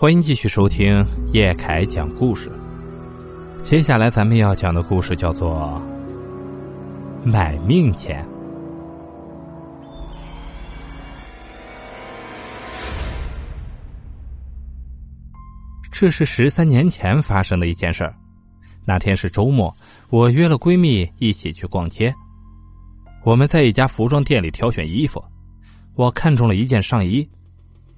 欢迎继续收听叶凯讲故事。接下来咱们要讲的故事叫做《买命钱》。这是十三年前发生的一件事儿。那天是周末，我约了闺蜜一起去逛街。我们在一家服装店里挑选衣服，我看中了一件上衣，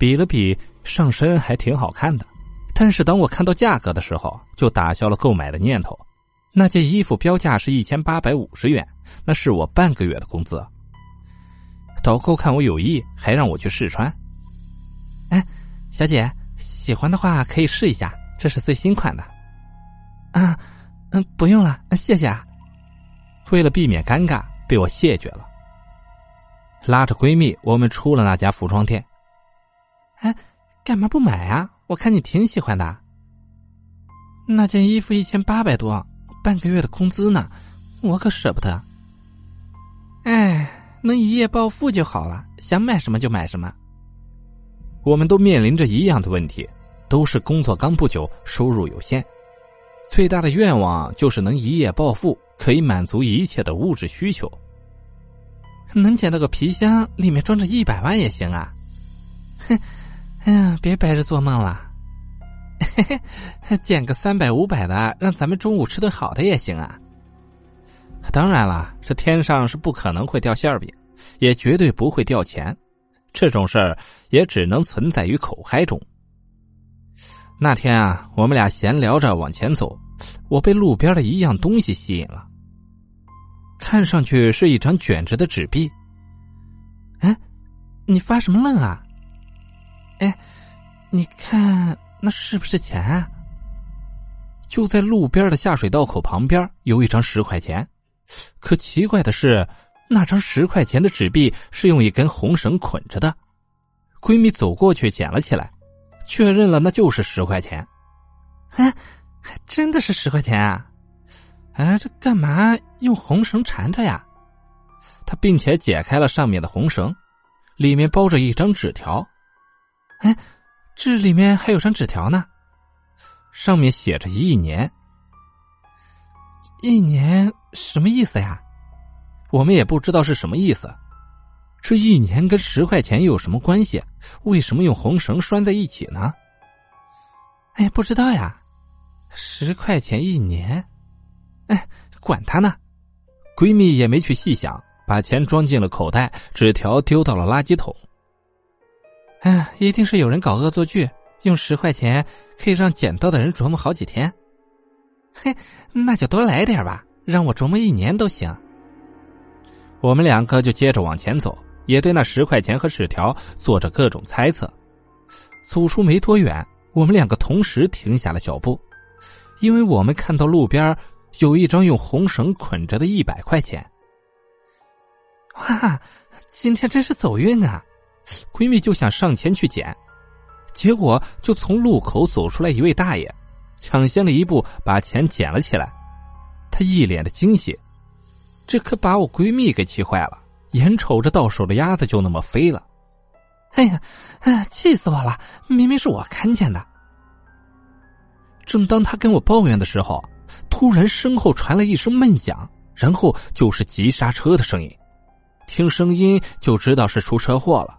比了比。上身还挺好看的，但是当我看到价格的时候，就打消了购买的念头。那件衣服标价是一千八百五十元，那是我半个月的工资。导购看我有意，还让我去试穿。哎，小姐，喜欢的话可以试一下，这是最新款的。啊，嗯，不用了，谢谢啊。为了避免尴尬，被我谢绝了。拉着闺蜜，我们出了那家服装店。哎。干嘛不买啊？我看你挺喜欢的。那件衣服一千八百多，半个月的工资呢，我可舍不得。哎，能一夜暴富就好了，想买什么就买什么。我们都面临着一样的问题，都是工作刚不久，收入有限，最大的愿望就是能一夜暴富，可以满足一切的物质需求。能捡到个皮箱，里面装着一百万也行啊。哼。哎呀，别白日做梦了，嘿嘿，捡个三百五百的，让咱们中午吃顿好的也行啊。当然了，这天上是不可能会掉馅饼，也绝对不会掉钱，这种事儿也只能存在于口嗨中。那天啊，我们俩闲聊着往前走，我被路边的一样东西吸引了，看上去是一张卷着的纸币。哎，你发什么愣啊？哎，你看那是不是钱啊？就在路边的下水道口旁边有一张十块钱，可奇怪的是，那张十块钱的纸币是用一根红绳捆着的。闺蜜走过去捡了起来，确认了那就是十块钱。哎，还真的是十块钱啊！哎，这干嘛用红绳缠着呀？她并且解开了上面的红绳，里面包着一张纸条。哎，这里面还有张纸条呢，上面写着一年。一年什么意思呀？我们也不知道是什么意思。这一年跟十块钱有什么关系？为什么用红绳拴在一起呢？哎，不知道呀。十块钱一年，哎，管他呢。闺蜜也没去细想，把钱装进了口袋，纸条丢到了垃圾桶。哎，一定是有人搞恶作剧，用十块钱可以让捡到的人琢磨好几天。嘿，那就多来点吧，让我琢磨一年都行。我们两个就接着往前走，也对那十块钱和纸条做着各种猜测。走出没多远，我们两个同时停下了脚步，因为我们看到路边有一张用红绳捆着的一百块钱。哇，今天真是走运啊！闺蜜就想上前去捡，结果就从路口走出来一位大爷，抢先了一步把钱捡了起来。他一脸的惊喜，这可把我闺蜜给气坏了，眼瞅着到手的鸭子就那么飞了。哎呀，哎，气死我了！明明是我看见的。正当他跟我抱怨的时候，突然身后传来一声闷响，然后就是急刹车的声音。听声音就知道是出车祸了。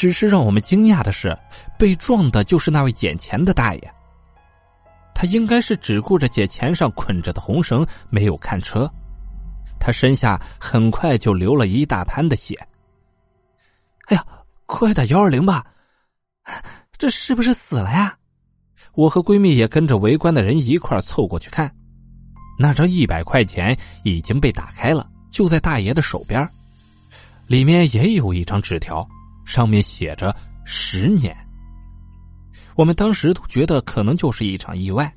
只是让我们惊讶的是，被撞的就是那位捡钱的大爷。他应该是只顾着捡钱上捆着的红绳，没有看车。他身下很快就流了一大滩的血。哎呀，快打幺二零吧！这是不是死了呀？我和闺蜜也跟着围观的人一块凑过去看，那张一百块钱已经被打开了，就在大爷的手边，里面也有一张纸条。上面写着十年。我们当时都觉得可能就是一场意外，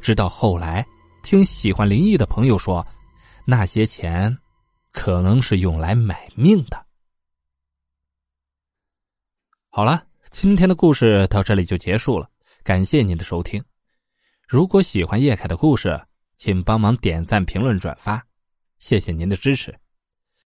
直到后来听喜欢灵异的朋友说，那些钱可能是用来买命的。好了，今天的故事到这里就结束了，感谢您的收听。如果喜欢叶凯的故事，请帮忙点赞、评论、转发，谢谢您的支持。